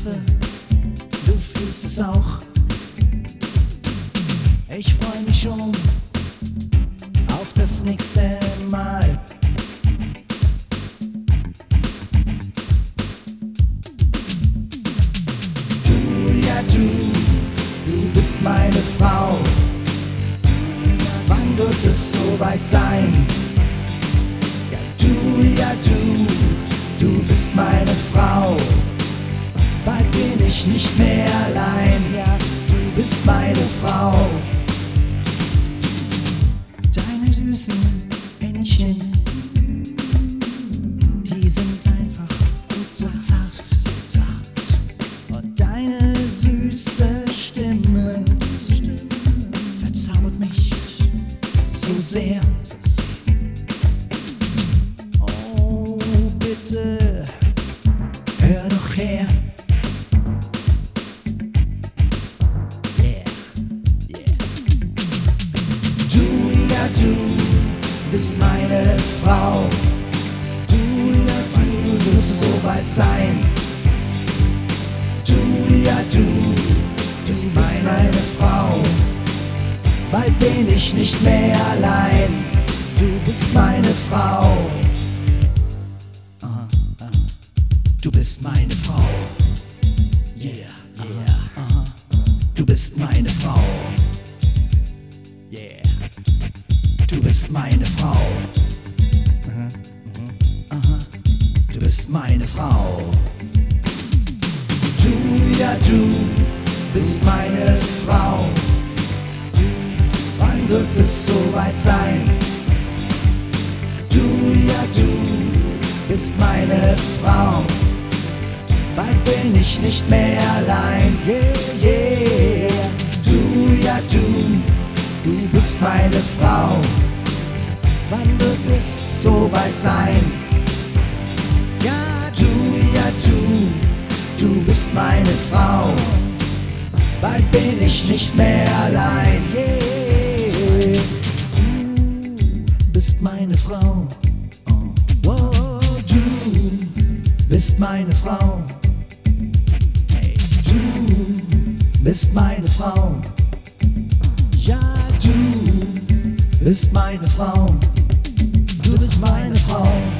Ich hoffe, du fühlst es auch. Ich freue mich schon auf das nächste Mal. Du, ja du, du bist meine Frau. Wann wird es soweit sein? Bald bin ich nicht mehr allein. Ja, du bist meine Frau. Deine süßen Händchen, die sind einfach so zart, so zart. Und deine süße Stimme, verzaubert mich so sehr. Oh, bitte, hör doch her. Du bist meine Frau. Du, ja, du wirst so weit sein. Du, ja, du bist meine Frau. Bald bin ich nicht mehr allein. Du bist meine Frau. Du bist meine Frau. Yeah, yeah. Du bist meine Frau. Du bist meine Frau. Aha, aha. Du bist meine Frau. Du, ja, du bist meine Frau. Wann wird es soweit sein? Du, ja, du bist meine Frau. Bald bin ich nicht mehr allein. Yeah, yeah. Du, ja, du, du bist meine Frau. Es soweit sein? Ja, du, ja, du, du bist meine Frau. Bald bin ich nicht mehr allein. Yeah. Du bist meine Frau. Oh. Du bist meine Frau. Du bist meine Frau. Ja, du bist meine Frau. was mine to fall.